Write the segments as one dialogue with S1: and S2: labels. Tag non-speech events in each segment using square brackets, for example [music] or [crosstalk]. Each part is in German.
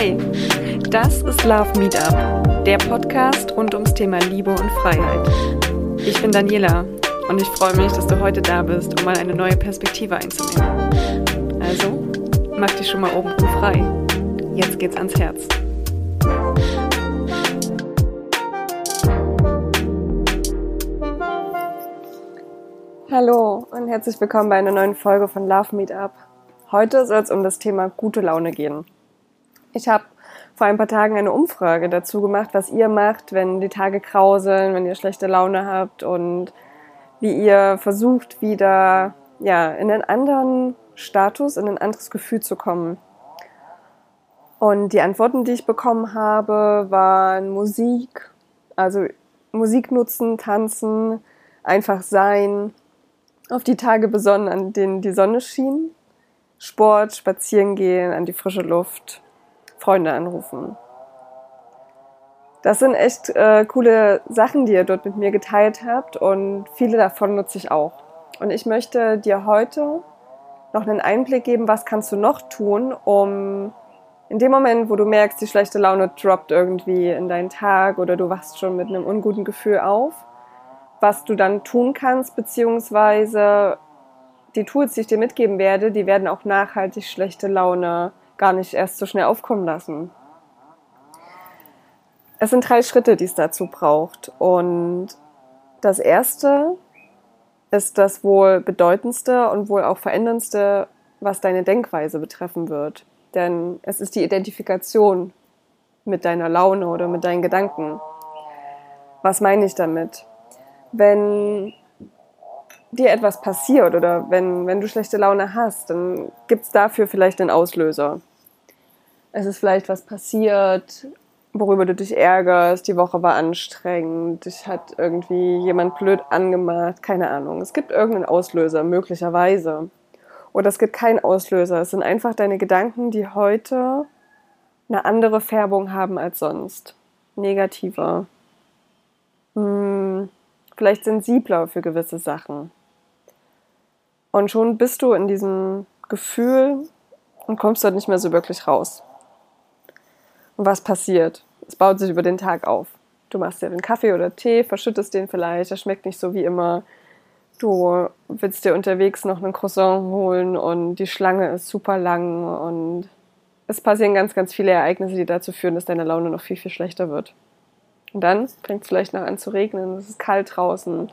S1: Hey, das ist Love Meetup, der Podcast rund ums Thema Liebe und Freiheit. Ich bin Daniela und ich freue mich, dass du heute da bist, um mal eine neue Perspektive einzunehmen. Also, mach dich schon mal oben frei. Jetzt geht's ans Herz. Hallo und herzlich willkommen bei einer neuen Folge von Love Meetup. Heute soll es um das Thema gute Laune gehen. Ich habe vor ein paar Tagen eine Umfrage dazu gemacht, was ihr macht, wenn die Tage krauseln, wenn ihr schlechte Laune habt und wie ihr versucht, wieder ja, in einen anderen Status, in ein anderes Gefühl zu kommen. Und die Antworten, die ich bekommen habe, waren Musik, also Musik nutzen, tanzen, einfach sein, auf die Tage besonnen, an denen die Sonne schien, Sport, spazieren gehen, an die frische Luft, Freunde anrufen. Das sind echt äh, coole Sachen, die ihr dort mit mir geteilt habt und viele davon nutze ich auch. Und ich möchte dir heute noch einen Einblick geben, was kannst du noch tun, um in dem Moment, wo du merkst, die schlechte Laune droppt irgendwie in deinen Tag oder du wachst schon mit einem unguten Gefühl auf, was du dann tun kannst, beziehungsweise die Tools, die ich dir mitgeben werde, die werden auch nachhaltig schlechte Laune gar nicht erst so schnell aufkommen lassen. Es sind drei Schritte, die es dazu braucht. Und das erste ist das wohl bedeutendste und wohl auch veränderndste, was deine Denkweise betreffen wird. Denn es ist die Identifikation mit deiner Laune oder mit deinen Gedanken. Was meine ich damit? Wenn dir etwas passiert oder wenn, wenn du schlechte Laune hast, dann gibt es dafür vielleicht einen Auslöser. Es ist vielleicht was passiert, worüber du dich ärgerst, die Woche war anstrengend, dich hat irgendwie jemand blöd angemacht, keine Ahnung. Es gibt irgendeinen Auslöser, möglicherweise. Oder es gibt keinen Auslöser. Es sind einfach deine Gedanken, die heute eine andere Färbung haben als sonst. Negativer. Hm, vielleicht sensibler für gewisse Sachen. Und schon bist du in diesem Gefühl und kommst dort nicht mehr so wirklich raus. Und was passiert? Es baut sich über den Tag auf. Du machst dir den Kaffee oder Tee, verschüttest den vielleicht, der schmeckt nicht so wie immer. Du willst dir unterwegs noch einen Croissant holen und die Schlange ist super lang und es passieren ganz, ganz viele Ereignisse, die dazu führen, dass deine Laune noch viel, viel schlechter wird. Und dann fängt es vielleicht noch an zu regnen, es ist kalt draußen,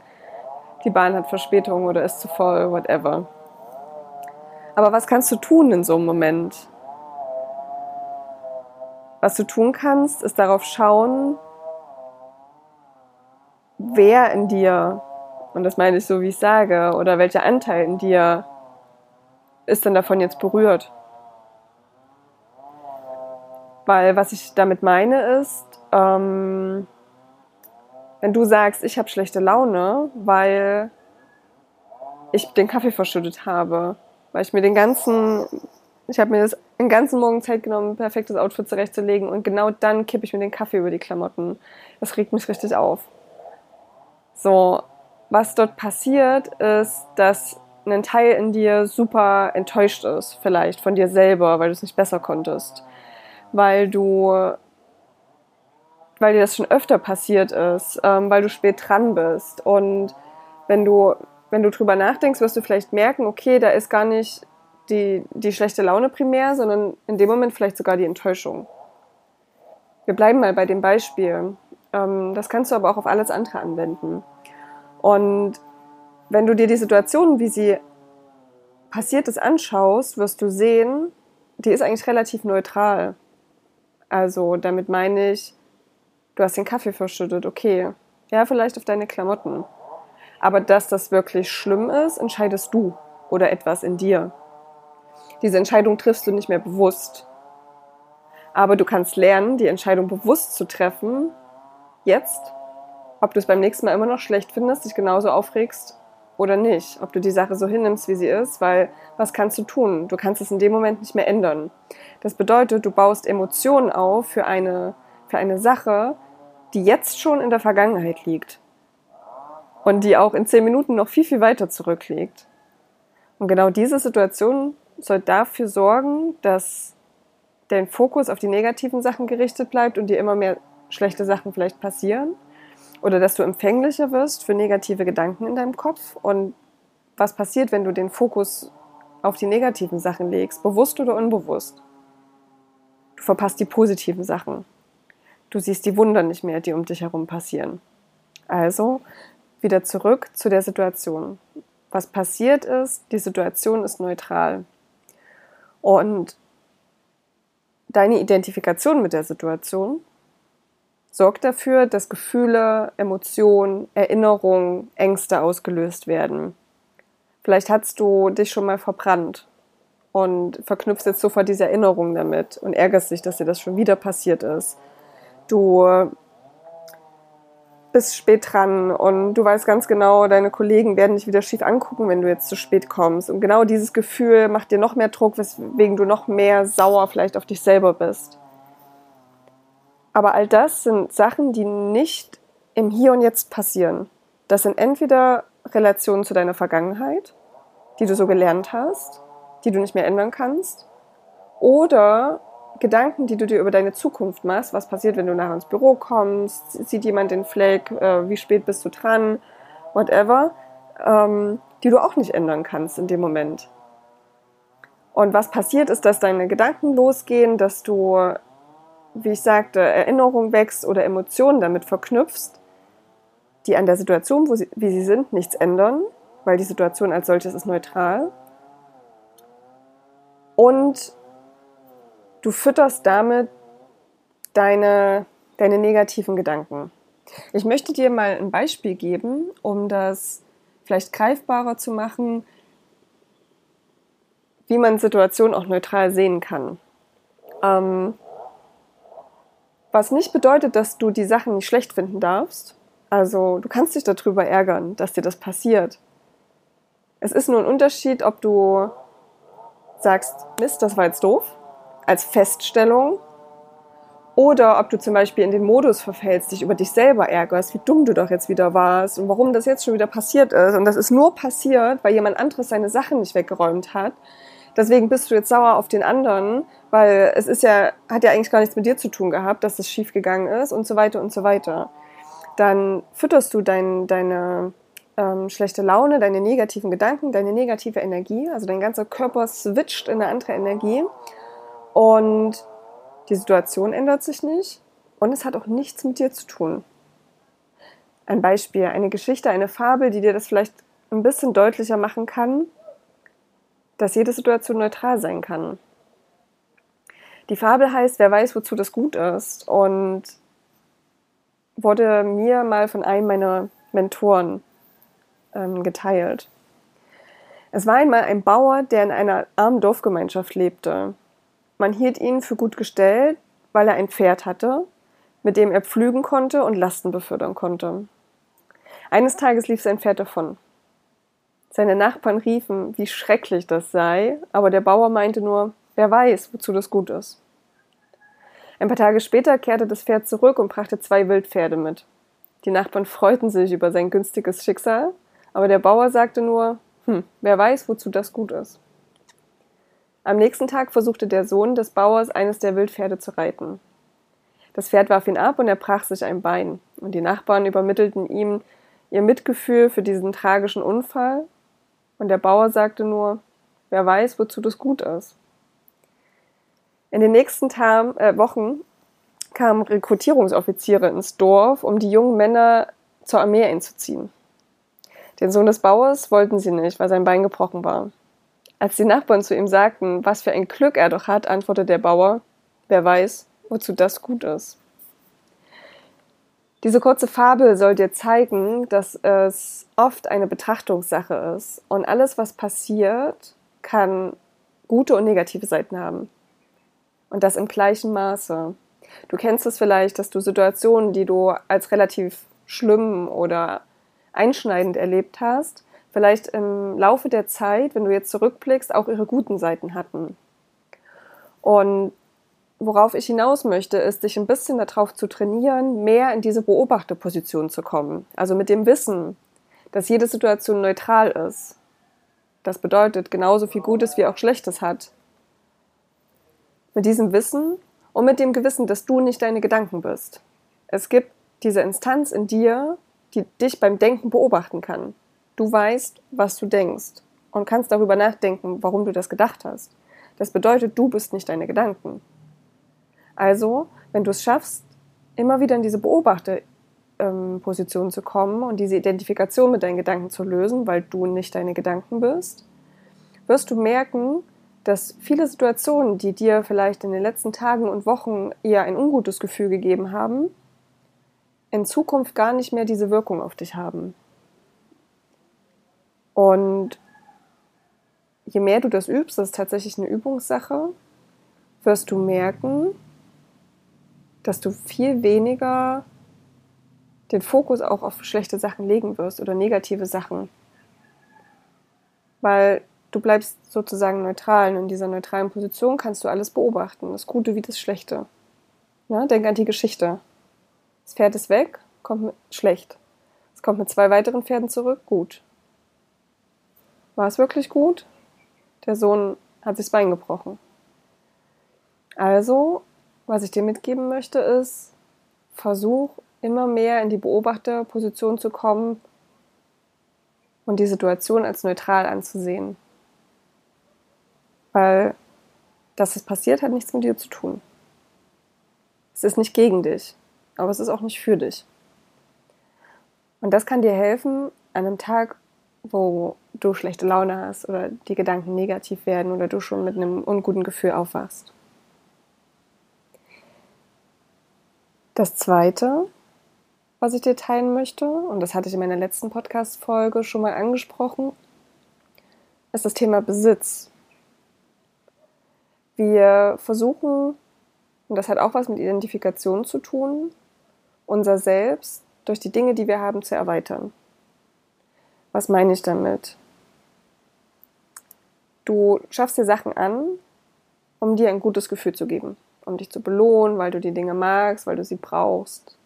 S1: die Bahn hat Verspätung oder ist zu voll, whatever. Aber was kannst du tun in so einem Moment? Was du tun kannst, ist darauf schauen, wer in dir, und das meine ich so, wie ich sage, oder welcher Anteil in dir ist denn davon jetzt berührt? Weil was ich damit meine ist, ähm, wenn du sagst, ich habe schlechte Laune, weil ich den Kaffee verschüttet habe, weil ich mir den ganzen, ich habe mir das den ganzen Morgen Zeit genommen, ein perfektes Outfit zurechtzulegen und genau dann kippe ich mir den Kaffee über die Klamotten. Das regt mich richtig auf. So, was dort passiert, ist, dass ein Teil in dir super enttäuscht ist, vielleicht von dir selber, weil du es nicht besser konntest. Weil du weil dir das schon öfter passiert ist, ähm, weil du spät dran bist. Und wenn du, wenn du drüber nachdenkst, wirst du vielleicht merken, okay, da ist gar nicht die, die schlechte Laune primär, sondern in dem Moment vielleicht sogar die Enttäuschung. Wir bleiben mal bei dem Beispiel. Ähm, das kannst du aber auch auf alles andere anwenden. Und wenn du dir die Situation, wie sie passiert ist, anschaust, wirst du sehen, die ist eigentlich relativ neutral. Also damit meine ich, du hast den Kaffee verschüttet, okay. Ja, vielleicht auf deine Klamotten. Aber dass das wirklich schlimm ist, entscheidest du oder etwas in dir. Diese Entscheidung triffst du nicht mehr bewusst. Aber du kannst lernen, die Entscheidung bewusst zu treffen, jetzt, ob du es beim nächsten Mal immer noch schlecht findest, dich genauso aufregst oder nicht. Ob du die Sache so hinnimmst, wie sie ist, weil was kannst du tun? Du kannst es in dem Moment nicht mehr ändern. Das bedeutet, du baust Emotionen auf für eine, für eine Sache, die jetzt schon in der Vergangenheit liegt und die auch in zehn Minuten noch viel, viel weiter zurückliegt. Und genau diese Situation soll dafür sorgen, dass dein Fokus auf die negativen Sachen gerichtet bleibt und dir immer mehr schlechte Sachen vielleicht passieren. Oder dass du empfänglicher wirst für negative Gedanken in deinem Kopf. Und was passiert, wenn du den Fokus auf die negativen Sachen legst, bewusst oder unbewusst? Du verpasst die positiven Sachen. Du siehst die Wunder nicht mehr, die um dich herum passieren. Also wieder zurück zu der Situation. Was passiert ist, die Situation ist neutral. Und deine Identifikation mit der Situation sorgt dafür, dass Gefühle, Emotionen, Erinnerungen, Ängste ausgelöst werden. Vielleicht hast du dich schon mal verbrannt und verknüpfst jetzt sofort diese Erinnerung damit und ärgerst dich, dass dir das schon wieder passiert ist. Du bist spät dran und du weißt ganz genau, deine Kollegen werden dich wieder schief angucken, wenn du jetzt zu spät kommst. Und genau dieses Gefühl macht dir noch mehr Druck, weswegen du noch mehr sauer vielleicht auf dich selber bist. Aber all das sind Sachen, die nicht im Hier und Jetzt passieren. Das sind entweder Relationen zu deiner Vergangenheit, die du so gelernt hast, die du nicht mehr ändern kannst, oder Gedanken, die du dir über deine Zukunft machst, was passiert, wenn du nachher ins Büro kommst, sieht jemand den Fleck, äh, wie spät bist du dran, whatever, ähm, die du auch nicht ändern kannst in dem Moment. Und was passiert ist, dass deine Gedanken losgehen, dass du, wie ich sagte, Erinnerung wächst oder Emotionen damit verknüpfst, die an der Situation, sie, wie sie sind, nichts ändern, weil die Situation als solches ist neutral. Und du fütterst damit deine, deine negativen Gedanken. Ich möchte dir mal ein Beispiel geben, um das vielleicht greifbarer zu machen, wie man Situationen auch neutral sehen kann. Ähm, was nicht bedeutet, dass du die Sachen nicht schlecht finden darfst. Also du kannst dich darüber ärgern, dass dir das passiert. Es ist nur ein Unterschied, ob du sagst, Mist, das war jetzt doof, als Feststellung oder ob du zum Beispiel in den Modus verfällst, dich über dich selber ärgerst, wie dumm du doch jetzt wieder warst und warum das jetzt schon wieder passiert ist. Und das ist nur passiert, weil jemand anderes seine Sachen nicht weggeräumt hat. Deswegen bist du jetzt sauer auf den anderen, weil es ist ja, hat ja eigentlich gar nichts mit dir zu tun gehabt, dass das schief gegangen ist und so weiter und so weiter. Dann fütterst du dein, deine ähm, schlechte Laune, deine negativen Gedanken, deine negative Energie, also dein ganzer Körper switcht in eine andere Energie und die Situation ändert sich nicht und es hat auch nichts mit dir zu tun. Ein Beispiel, eine Geschichte, eine Fabel, die dir das vielleicht ein bisschen deutlicher machen kann, dass jede Situation neutral sein kann. Die Fabel heißt, wer weiß, wozu das gut ist und wurde mir mal von einem meiner Mentoren ähm, geteilt. Es war einmal ein Bauer, der in einer armen Dorfgemeinschaft lebte. Man hielt ihn für gut gestellt, weil er ein Pferd hatte, mit dem er pflügen konnte und Lasten befördern konnte. Eines Tages lief sein Pferd davon. Seine Nachbarn riefen, wie schrecklich das sei, aber der Bauer meinte nur, wer weiß, wozu das gut ist. Ein paar Tage später kehrte das Pferd zurück und brachte zwei Wildpferde mit. Die Nachbarn freuten sich über sein günstiges Schicksal, aber der Bauer sagte nur, hm, wer weiß, wozu das gut ist. Am nächsten Tag versuchte der Sohn des Bauers eines der Wildpferde zu reiten. Das Pferd warf ihn ab und er brach sich ein Bein, und die Nachbarn übermittelten ihm ihr Mitgefühl für diesen tragischen Unfall, und der Bauer sagte nur, wer weiß, wozu das gut ist. In den nächsten Tam äh, Wochen kamen Rekrutierungsoffiziere ins Dorf, um die jungen Männer zur Armee einzuziehen. Den Sohn des Bauers wollten sie nicht, weil sein Bein gebrochen war. Als die Nachbarn zu ihm sagten, was für ein Glück er doch hat, antwortete der Bauer, wer weiß, wozu das gut ist. Diese kurze Fabel soll dir zeigen, dass es oft eine Betrachtungssache ist und alles, was passiert, kann gute und negative Seiten haben. Und das im gleichen Maße. Du kennst es vielleicht, dass du Situationen, die du als relativ schlimm oder einschneidend erlebt hast, vielleicht im Laufe der Zeit, wenn du jetzt zurückblickst, auch ihre guten Seiten hatten. Und worauf ich hinaus möchte, ist, dich ein bisschen darauf zu trainieren, mehr in diese Beobachterposition zu kommen. Also mit dem Wissen, dass jede Situation neutral ist. Das bedeutet, genauso viel Gutes wie auch Schlechtes hat. Mit diesem Wissen und mit dem Gewissen, dass du nicht deine Gedanken bist. Es gibt diese Instanz in dir, die dich beim Denken beobachten kann. Du weißt, was du denkst und kannst darüber nachdenken, warum du das gedacht hast. Das bedeutet, du bist nicht deine Gedanken. Also, wenn du es schaffst, immer wieder in diese Beobachterposition ähm, zu kommen und diese Identifikation mit deinen Gedanken zu lösen, weil du nicht deine Gedanken bist, wirst du merken, dass viele Situationen, die dir vielleicht in den letzten Tagen und Wochen eher ein ungutes Gefühl gegeben haben, in Zukunft gar nicht mehr diese Wirkung auf dich haben. Und je mehr du das übst, das ist tatsächlich eine Übungssache, wirst du merken, dass du viel weniger den Fokus auch auf schlechte Sachen legen wirst oder negative Sachen. Weil du bleibst sozusagen neutral und in dieser neutralen Position kannst du alles beobachten, das Gute wie das Schlechte. Ja, denk an die Geschichte. Das Pferd ist weg, kommt schlecht. Es kommt mit zwei weiteren Pferden zurück, gut. War es wirklich gut? Der Sohn hat sich das Bein gebrochen. Also, was ich dir mitgeben möchte, ist, versuch immer mehr in die Beobachterposition zu kommen und die Situation als neutral anzusehen. Weil dass es passiert, hat nichts mit dir zu tun. Es ist nicht gegen dich, aber es ist auch nicht für dich. Und das kann dir helfen, an einem Tag, wo du schlechte Laune hast oder die Gedanken negativ werden oder du schon mit einem unguten Gefühl aufwachst. Das Zweite, was ich dir teilen möchte, und das hatte ich in meiner letzten Podcast-Folge schon mal angesprochen, ist das Thema Besitz. Wir versuchen, und das hat auch was mit Identifikation zu tun, unser Selbst durch die Dinge, die wir haben, zu erweitern. Was meine ich damit? Du schaffst dir Sachen an, um dir ein gutes Gefühl zu geben, um dich zu belohnen, weil du die Dinge magst, weil du sie brauchst,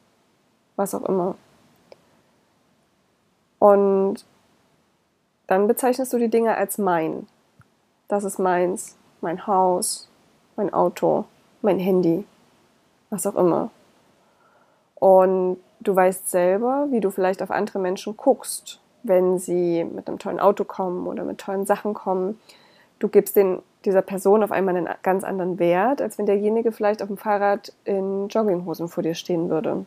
S1: was auch immer. Und dann bezeichnest du die Dinge als mein. Das ist meins mein Haus, mein Auto, mein Handy, was auch immer. Und du weißt selber, wie du vielleicht auf andere Menschen guckst, wenn sie mit einem tollen Auto kommen oder mit tollen Sachen kommen. Du gibst den, dieser Person auf einmal einen ganz anderen Wert, als wenn derjenige vielleicht auf dem Fahrrad in Jogginghosen vor dir stehen würde.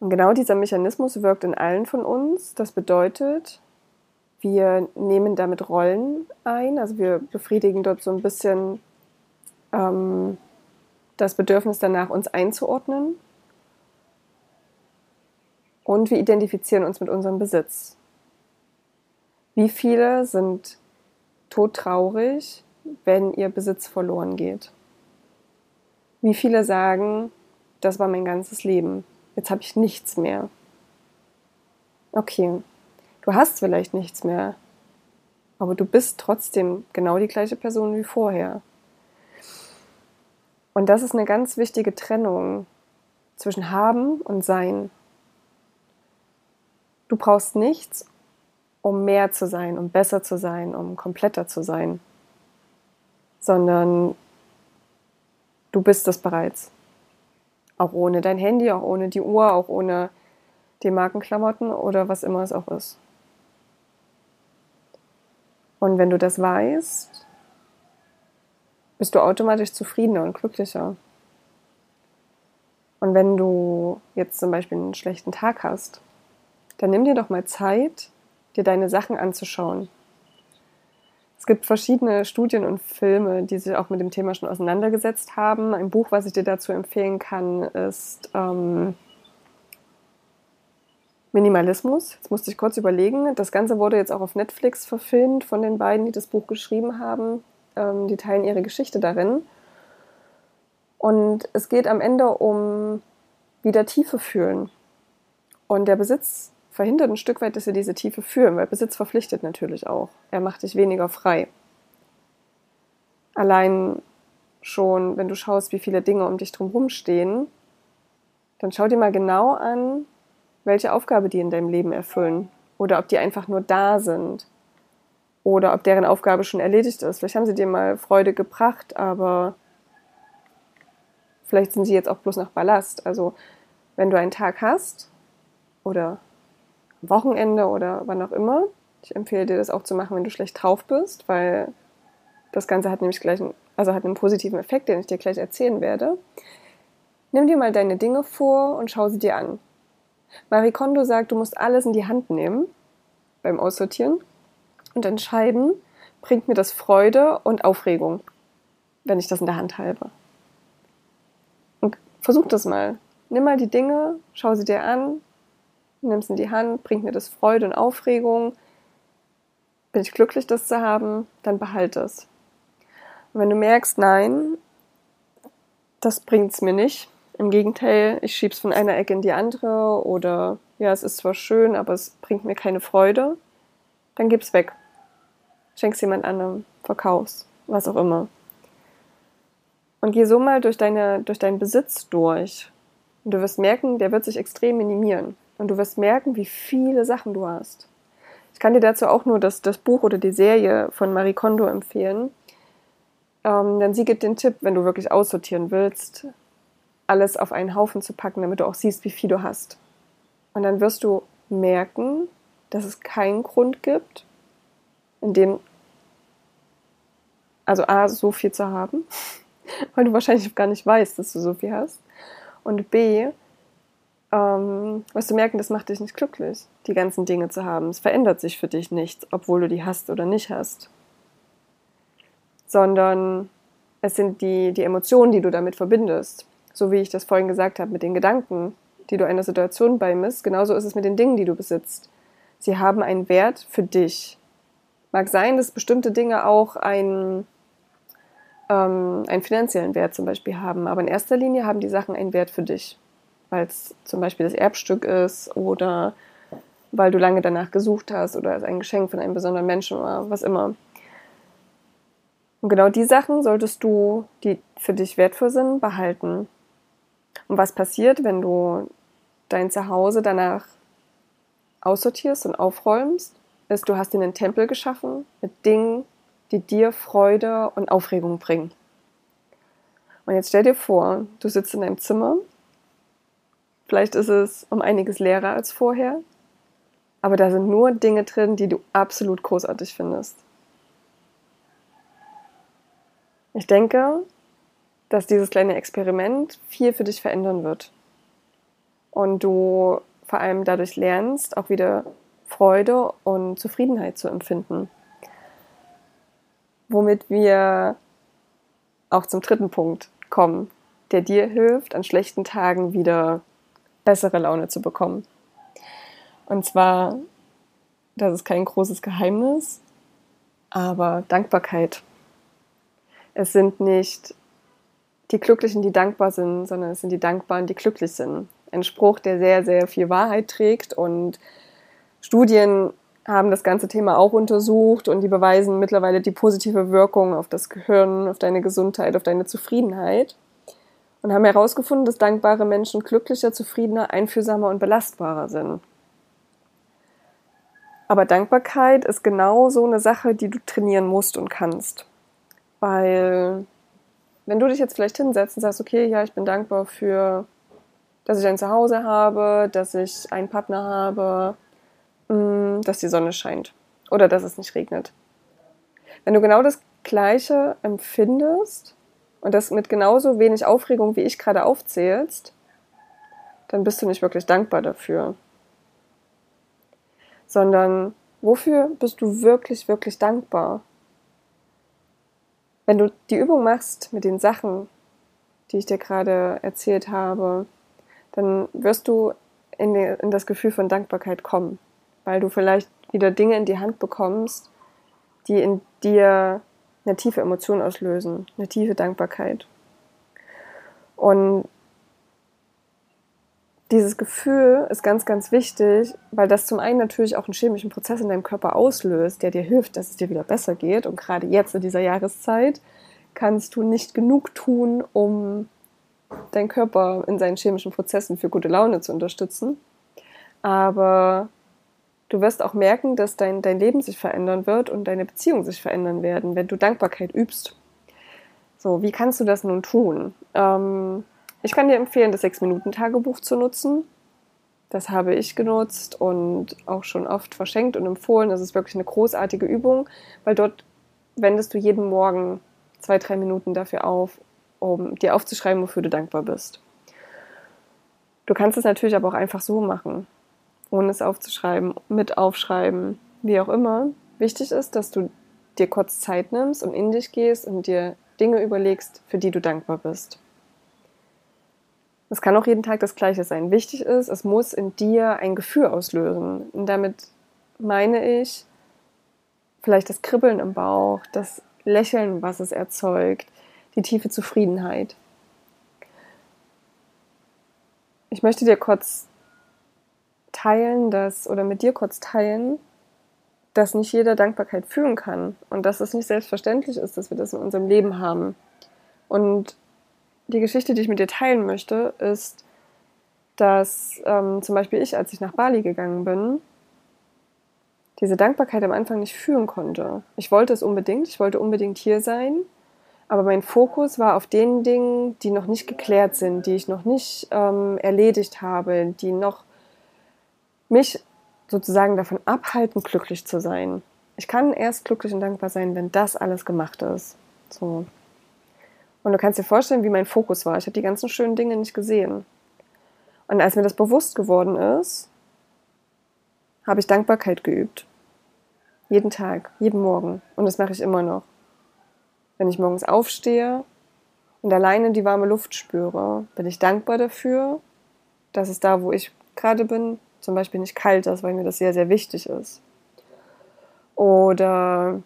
S1: Und genau dieser Mechanismus wirkt in allen von uns. Das bedeutet, wir nehmen damit Rollen ein, also wir befriedigen dort so ein bisschen ähm, das Bedürfnis danach, uns einzuordnen. Und wir identifizieren uns mit unserem Besitz. Wie viele sind todtraurig, wenn ihr Besitz verloren geht? Wie viele sagen, das war mein ganzes Leben, jetzt habe ich nichts mehr? Okay, Du hast vielleicht nichts mehr, aber du bist trotzdem genau die gleiche Person wie vorher. Und das ist eine ganz wichtige Trennung zwischen haben und sein. Du brauchst nichts, um mehr zu sein, um besser zu sein, um kompletter zu sein, sondern du bist es bereits. Auch ohne dein Handy, auch ohne die Uhr, auch ohne die Markenklamotten oder was immer es auch ist. Und wenn du das weißt, bist du automatisch zufriedener und glücklicher. Und wenn du jetzt zum Beispiel einen schlechten Tag hast, dann nimm dir doch mal Zeit, dir deine Sachen anzuschauen. Es gibt verschiedene Studien und Filme, die sich auch mit dem Thema schon auseinandergesetzt haben. Ein Buch, was ich dir dazu empfehlen kann, ist ähm, Minimalismus. Jetzt musste ich kurz überlegen. Das Ganze wurde jetzt auch auf Netflix verfilmt von den beiden, die das Buch geschrieben haben. Ähm, die teilen ihre Geschichte darin. Und es geht am Ende um wieder Tiefe fühlen. Und der Besitz verhindert ein Stück weit, dass sie diese Tiefe fühlen, weil Besitz verpflichtet natürlich auch. Er macht dich weniger frei. Allein schon, wenn du schaust, wie viele Dinge um dich drumherum stehen, dann schau dir mal genau an, welche Aufgabe die in deinem Leben erfüllen oder ob die einfach nur da sind. oder ob deren Aufgabe schon erledigt ist. Vielleicht haben sie dir mal Freude gebracht, aber vielleicht sind sie jetzt auch bloß noch Ballast. Also wenn du einen Tag hast oder Wochenende oder wann auch immer, ich empfehle dir das auch zu machen, wenn du schlecht drauf bist, weil das Ganze hat nämlich gleich einen, also hat einen positiven Effekt, den ich dir gleich erzählen werde. Nimm dir mal deine Dinge vor und schau sie dir an. Marie Kondo sagt, du musst alles in die Hand nehmen beim Aussortieren und entscheiden, bringt mir das Freude und Aufregung, wenn ich das in der Hand halte. Und versuch das mal. Nimm mal die Dinge, schau sie dir an, nimm es in die Hand, bringt mir das Freude und Aufregung. Bin ich glücklich, das zu haben, dann behalte es. Und wenn du merkst, nein, das bringt es mir nicht, im Gegenteil, ich schiebe es von einer Ecke in die andere oder ja, es ist zwar schön, aber es bringt mir keine Freude, dann gib's weg. Schenk's jemand anderem, verkauf's, was auch immer. Und geh so mal durch, deine, durch deinen Besitz durch. Und du wirst merken, der wird sich extrem minimieren. Und du wirst merken, wie viele Sachen du hast. Ich kann dir dazu auch nur das, das Buch oder die Serie von Marie Kondo empfehlen. Ähm, denn sie gibt den Tipp, wenn du wirklich aussortieren willst, alles auf einen Haufen zu packen, damit du auch siehst, wie viel du hast. Und dann wirst du merken, dass es keinen Grund gibt, in dem, also A, so viel zu haben, [laughs] weil du wahrscheinlich gar nicht weißt, dass du so viel hast. Und B, ähm, wirst du merken, das macht dich nicht glücklich, die ganzen Dinge zu haben. Es verändert sich für dich nichts, obwohl du die hast oder nicht hast. Sondern es sind die, die Emotionen, die du damit verbindest so wie ich das vorhin gesagt habe, mit den Gedanken, die du einer Situation beimisst, genauso ist es mit den Dingen, die du besitzt. Sie haben einen Wert für dich. Mag sein, dass bestimmte Dinge auch einen, ähm, einen finanziellen Wert zum Beispiel haben, aber in erster Linie haben die Sachen einen Wert für dich, weil es zum Beispiel das Erbstück ist oder weil du lange danach gesucht hast oder es ein Geschenk von einem besonderen Menschen oder was immer. Und genau die Sachen solltest du, die für dich wertvoll sind, behalten. Und was passiert, wenn du dein Zuhause danach aussortierst und aufräumst, ist, du hast dir einen Tempel geschaffen mit Dingen, die dir Freude und Aufregung bringen. Und jetzt stell dir vor, du sitzt in deinem Zimmer. Vielleicht ist es um einiges leerer als vorher, aber da sind nur Dinge drin, die du absolut großartig findest. Ich denke, dass dieses kleine Experiment viel für dich verändern wird. Und du vor allem dadurch lernst, auch wieder Freude und Zufriedenheit zu empfinden. Womit wir auch zum dritten Punkt kommen, der dir hilft, an schlechten Tagen wieder bessere Laune zu bekommen. Und zwar, das ist kein großes Geheimnis, aber Dankbarkeit. Es sind nicht die Glücklichen, die dankbar sind, sondern es sind die Dankbaren, die glücklich sind. Ein Spruch, der sehr, sehr viel Wahrheit trägt und Studien haben das ganze Thema auch untersucht und die beweisen mittlerweile die positive Wirkung auf das Gehirn, auf deine Gesundheit, auf deine Zufriedenheit und haben herausgefunden, dass dankbare Menschen glücklicher, zufriedener, einfühlsamer und belastbarer sind. Aber Dankbarkeit ist genau so eine Sache, die du trainieren musst und kannst. Weil wenn du dich jetzt vielleicht hinsetzt und sagst, okay, ja, ich bin dankbar für, dass ich ein Zuhause habe, dass ich einen Partner habe, mm, dass die Sonne scheint oder dass es nicht regnet. Wenn du genau das Gleiche empfindest und das mit genauso wenig Aufregung wie ich gerade aufzählst, dann bist du nicht wirklich dankbar dafür. Sondern wofür bist du wirklich, wirklich dankbar? Wenn du die Übung machst mit den Sachen, die ich dir gerade erzählt habe, dann wirst du in, die, in das Gefühl von Dankbarkeit kommen, weil du vielleicht wieder Dinge in die Hand bekommst, die in dir eine tiefe Emotion auslösen, eine tiefe Dankbarkeit. Und dieses Gefühl ist ganz, ganz wichtig, weil das zum einen natürlich auch einen chemischen Prozess in deinem Körper auslöst, der dir hilft, dass es dir wieder besser geht. Und gerade jetzt in dieser Jahreszeit kannst du nicht genug tun, um deinen Körper in seinen chemischen Prozessen für gute Laune zu unterstützen. Aber du wirst auch merken, dass dein, dein Leben sich verändern wird und deine Beziehungen sich verändern werden, wenn du Dankbarkeit übst. So, wie kannst du das nun tun? Ähm, ich kann dir empfehlen, das 6-Minuten-Tagebuch zu nutzen. Das habe ich genutzt und auch schon oft verschenkt und empfohlen. Das ist wirklich eine großartige Übung, weil dort wendest du jeden Morgen zwei, drei Minuten dafür auf, um dir aufzuschreiben, wofür du dankbar bist. Du kannst es natürlich aber auch einfach so machen, ohne es aufzuschreiben, mit aufschreiben, wie auch immer. Wichtig ist, dass du dir kurz Zeit nimmst und in dich gehst und dir Dinge überlegst, für die du dankbar bist. Es kann auch jeden Tag das Gleiche sein. Wichtig ist, es muss in dir ein Gefühl auslösen. Und damit meine ich vielleicht das Kribbeln im Bauch, das Lächeln, was es erzeugt, die tiefe Zufriedenheit. Ich möchte dir kurz teilen, dass, oder mit dir kurz teilen, dass nicht jeder Dankbarkeit fühlen kann und dass es nicht selbstverständlich ist, dass wir das in unserem Leben haben. Und die Geschichte, die ich mit dir teilen möchte, ist, dass ähm, zum Beispiel ich, als ich nach Bali gegangen bin, diese Dankbarkeit am Anfang nicht fühlen konnte. Ich wollte es unbedingt, ich wollte unbedingt hier sein, aber mein Fokus war auf den Dingen, die noch nicht geklärt sind, die ich noch nicht ähm, erledigt habe, die noch mich sozusagen davon abhalten, glücklich zu sein. Ich kann erst glücklich und dankbar sein, wenn das alles gemacht ist. So. Und du kannst dir vorstellen, wie mein Fokus war. Ich habe die ganzen schönen Dinge nicht gesehen. Und als mir das bewusst geworden ist, habe ich Dankbarkeit geübt. Jeden Tag, jeden Morgen. Und das mache ich immer noch. Wenn ich morgens aufstehe und alleine die warme Luft spüre, bin ich dankbar dafür, dass es da, wo ich gerade bin, zum Beispiel nicht kalt ist, weil mir das sehr, sehr wichtig ist. Oder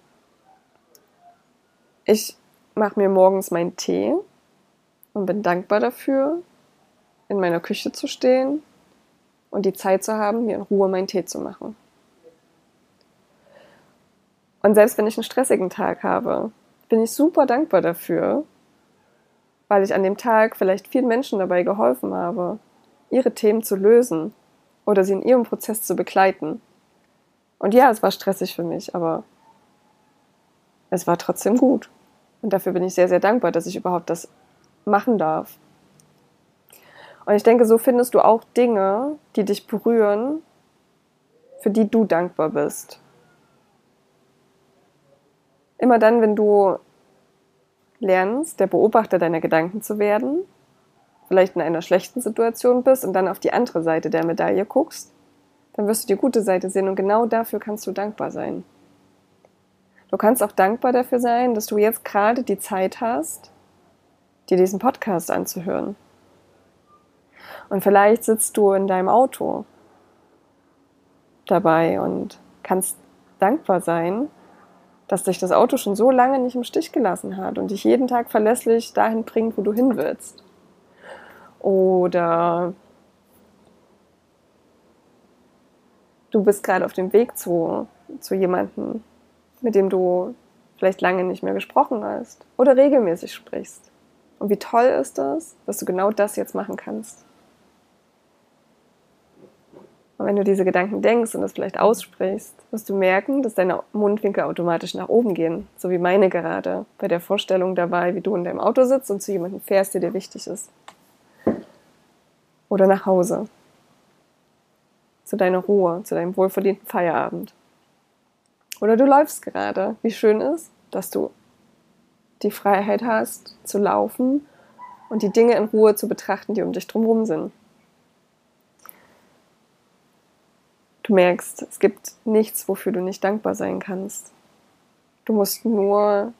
S1: ich mache mir morgens meinen Tee und bin dankbar dafür, in meiner Küche zu stehen und die Zeit zu haben, mir in Ruhe meinen Tee zu machen. Und selbst wenn ich einen stressigen Tag habe, bin ich super dankbar dafür, weil ich an dem Tag vielleicht vielen Menschen dabei geholfen habe, ihre Themen zu lösen oder sie in ihrem Prozess zu begleiten. Und ja, es war stressig für mich, aber es war trotzdem gut. Und dafür bin ich sehr, sehr dankbar, dass ich überhaupt das machen darf. Und ich denke, so findest du auch Dinge, die dich berühren, für die du dankbar bist. Immer dann, wenn du lernst, der Beobachter deiner Gedanken zu werden, vielleicht in einer schlechten Situation bist und dann auf die andere Seite der Medaille guckst, dann wirst du die gute Seite sehen und genau dafür kannst du dankbar sein. Du kannst auch dankbar dafür sein, dass du jetzt gerade die Zeit hast, dir diesen Podcast anzuhören. Und vielleicht sitzt du in deinem Auto dabei und kannst dankbar sein, dass dich das Auto schon so lange nicht im Stich gelassen hat und dich jeden Tag verlässlich dahin bringt, wo du hin willst. Oder du bist gerade auf dem Weg zu, zu jemandem, mit dem du vielleicht lange nicht mehr gesprochen hast oder regelmäßig sprichst. Und wie toll ist das, dass du genau das jetzt machen kannst. Und wenn du diese Gedanken denkst und das vielleicht aussprichst, wirst du merken, dass deine Mundwinkel automatisch nach oben gehen, so wie meine gerade bei der Vorstellung dabei, wie du in deinem Auto sitzt und zu jemandem fährst, der dir wichtig ist. Oder nach Hause. Zu deiner Ruhe, zu deinem wohlverdienten Feierabend. Oder du läufst gerade. Wie schön ist, dass du die Freiheit hast, zu laufen und die Dinge in Ruhe zu betrachten, die um dich drumherum sind. Du merkst, es gibt nichts, wofür du nicht dankbar sein kannst. Du musst nur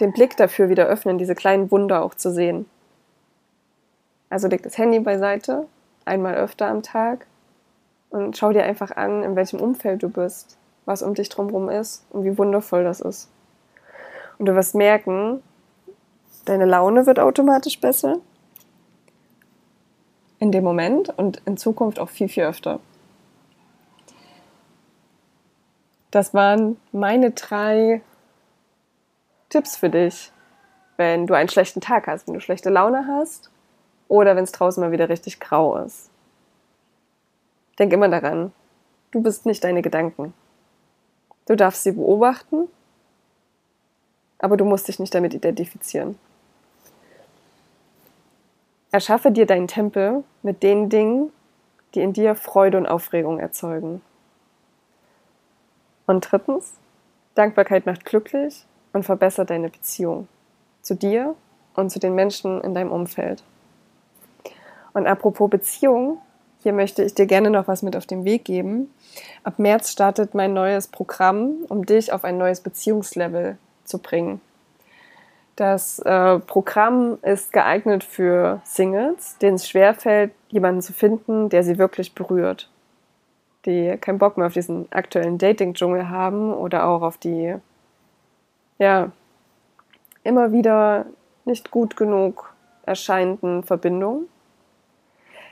S1: den Blick dafür wieder öffnen, diese kleinen Wunder auch zu sehen. Also leg das Handy beiseite, einmal öfter am Tag und schau dir einfach an, in welchem Umfeld du bist was um dich drumherum ist und wie wundervoll das ist. Und du wirst merken, deine Laune wird automatisch besser. In dem Moment und in Zukunft auch viel, viel öfter. Das waren meine drei Tipps für dich, wenn du einen schlechten Tag hast, wenn du schlechte Laune hast oder wenn es draußen mal wieder richtig grau ist. Denk immer daran, Du bist nicht deine Gedanken. Du darfst sie beobachten, aber du musst dich nicht damit identifizieren. Erschaffe dir deinen Tempel mit den Dingen, die in dir Freude und Aufregung erzeugen. Und drittens, Dankbarkeit macht glücklich und verbessert deine Beziehung zu dir und zu den Menschen in deinem Umfeld. Und apropos Beziehung, hier möchte ich dir gerne noch was mit auf den Weg geben. Ab März startet mein neues Programm, um dich auf ein neues Beziehungslevel zu bringen. Das äh, Programm ist geeignet für Singles, denen es schwerfällt, jemanden zu finden, der sie wirklich berührt. Die keinen Bock mehr auf diesen aktuellen Dating-Dschungel haben oder auch auf die, ja, immer wieder nicht gut genug erscheinenden Verbindungen.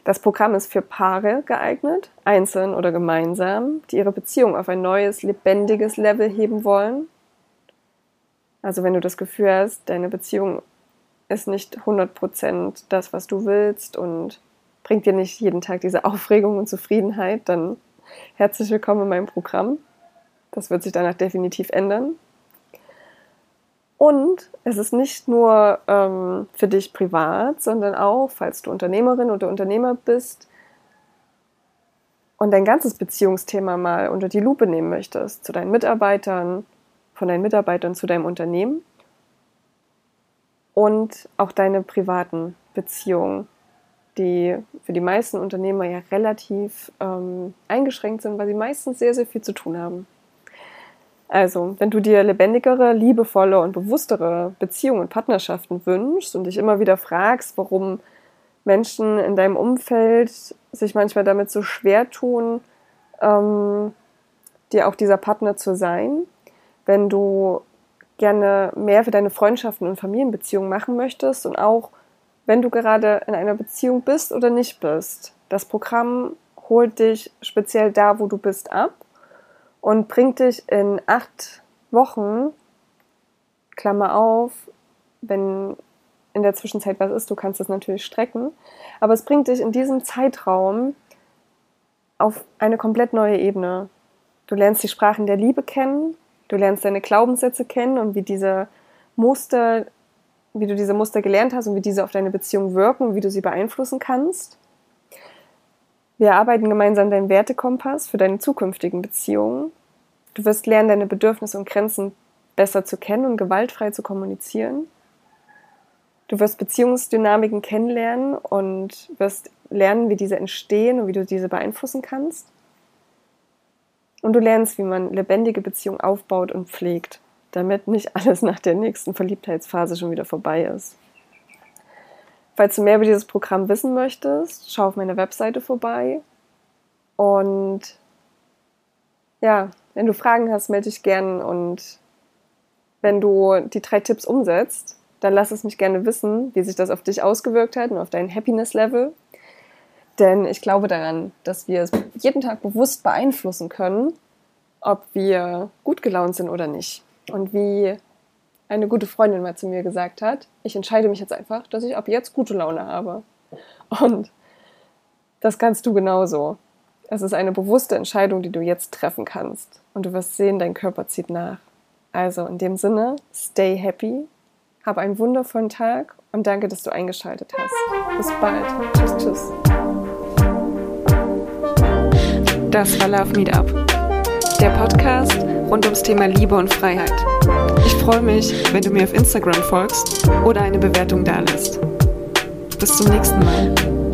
S1: Das Programm ist für Paare geeignet, einzeln oder gemeinsam, die ihre Beziehung auf ein neues, lebendiges Level heben wollen also wenn du das Gefühl hast, deine Beziehung ist nicht 100% das, was du willst und bringt dir nicht jeden Tag diese Aufregung und Zufriedenheit, dann herzlich willkommen in meinem Programm. Das wird sich danach definitiv ändern. Und es ist nicht nur ähm, für dich privat, sondern auch, falls du Unternehmerin oder Unternehmer bist und dein ganzes Beziehungsthema mal unter die Lupe nehmen möchtest, zu deinen Mitarbeitern, von deinen Mitarbeitern zu deinem Unternehmen und auch deine privaten Beziehungen, die für die meisten Unternehmer ja relativ ähm, eingeschränkt sind, weil sie meistens sehr, sehr viel zu tun haben. Also, wenn du dir lebendigere, liebevolle und bewusstere Beziehungen und Partnerschaften wünschst und dich immer wieder fragst, warum Menschen in deinem Umfeld sich manchmal damit so schwer tun, ähm, dir auch dieser Partner zu sein, wenn du gerne mehr für deine Freundschaften und Familienbeziehungen machen möchtest und auch wenn du gerade in einer Beziehung bist oder nicht bist. Das Programm holt dich speziell da, wo du bist, ab und bringt dich in acht Wochen, Klammer auf, wenn in der Zwischenzeit was ist, du kannst es natürlich strecken, aber es bringt dich in diesem Zeitraum auf eine komplett neue Ebene. Du lernst die Sprachen der Liebe kennen, Du lernst deine Glaubenssätze kennen und wie diese Muster, wie du diese Muster gelernt hast und wie diese auf deine Beziehung wirken und wie du sie beeinflussen kannst. Wir arbeiten gemeinsam deinen Wertekompass für deine zukünftigen Beziehungen. Du wirst lernen, deine Bedürfnisse und Grenzen besser zu kennen und gewaltfrei zu kommunizieren. Du wirst Beziehungsdynamiken kennenlernen und wirst lernen, wie diese entstehen und wie du diese beeinflussen kannst. Und du lernst, wie man lebendige Beziehungen aufbaut und pflegt, damit nicht alles nach der nächsten Verliebtheitsphase schon wieder vorbei ist. Falls du mehr über dieses Programm wissen möchtest, schau auf meine Webseite vorbei. Und ja, wenn du Fragen hast, melde dich gern. Und wenn du die drei Tipps umsetzt, dann lass es mich gerne wissen, wie sich das auf dich ausgewirkt hat und auf dein Happiness-Level. Denn ich glaube daran, dass wir es jeden Tag bewusst beeinflussen können, ob wir gut gelaunt sind oder nicht. Und wie eine gute Freundin mal zu mir gesagt hat, ich entscheide mich jetzt einfach, dass ich ab jetzt gute Laune habe. Und das kannst du genauso. Es ist eine bewusste Entscheidung, die du jetzt treffen kannst. Und du wirst sehen, dein Körper zieht nach. Also in dem Sinne, stay happy, hab einen wundervollen Tag und danke, dass du eingeschaltet hast. Bis bald. Tschüss, tschüss.
S2: Das war Love Meetup, der Podcast rund ums Thema Liebe und Freiheit. Ich freue mich, wenn du mir auf Instagram folgst oder eine Bewertung dalässt. Bis zum nächsten Mal.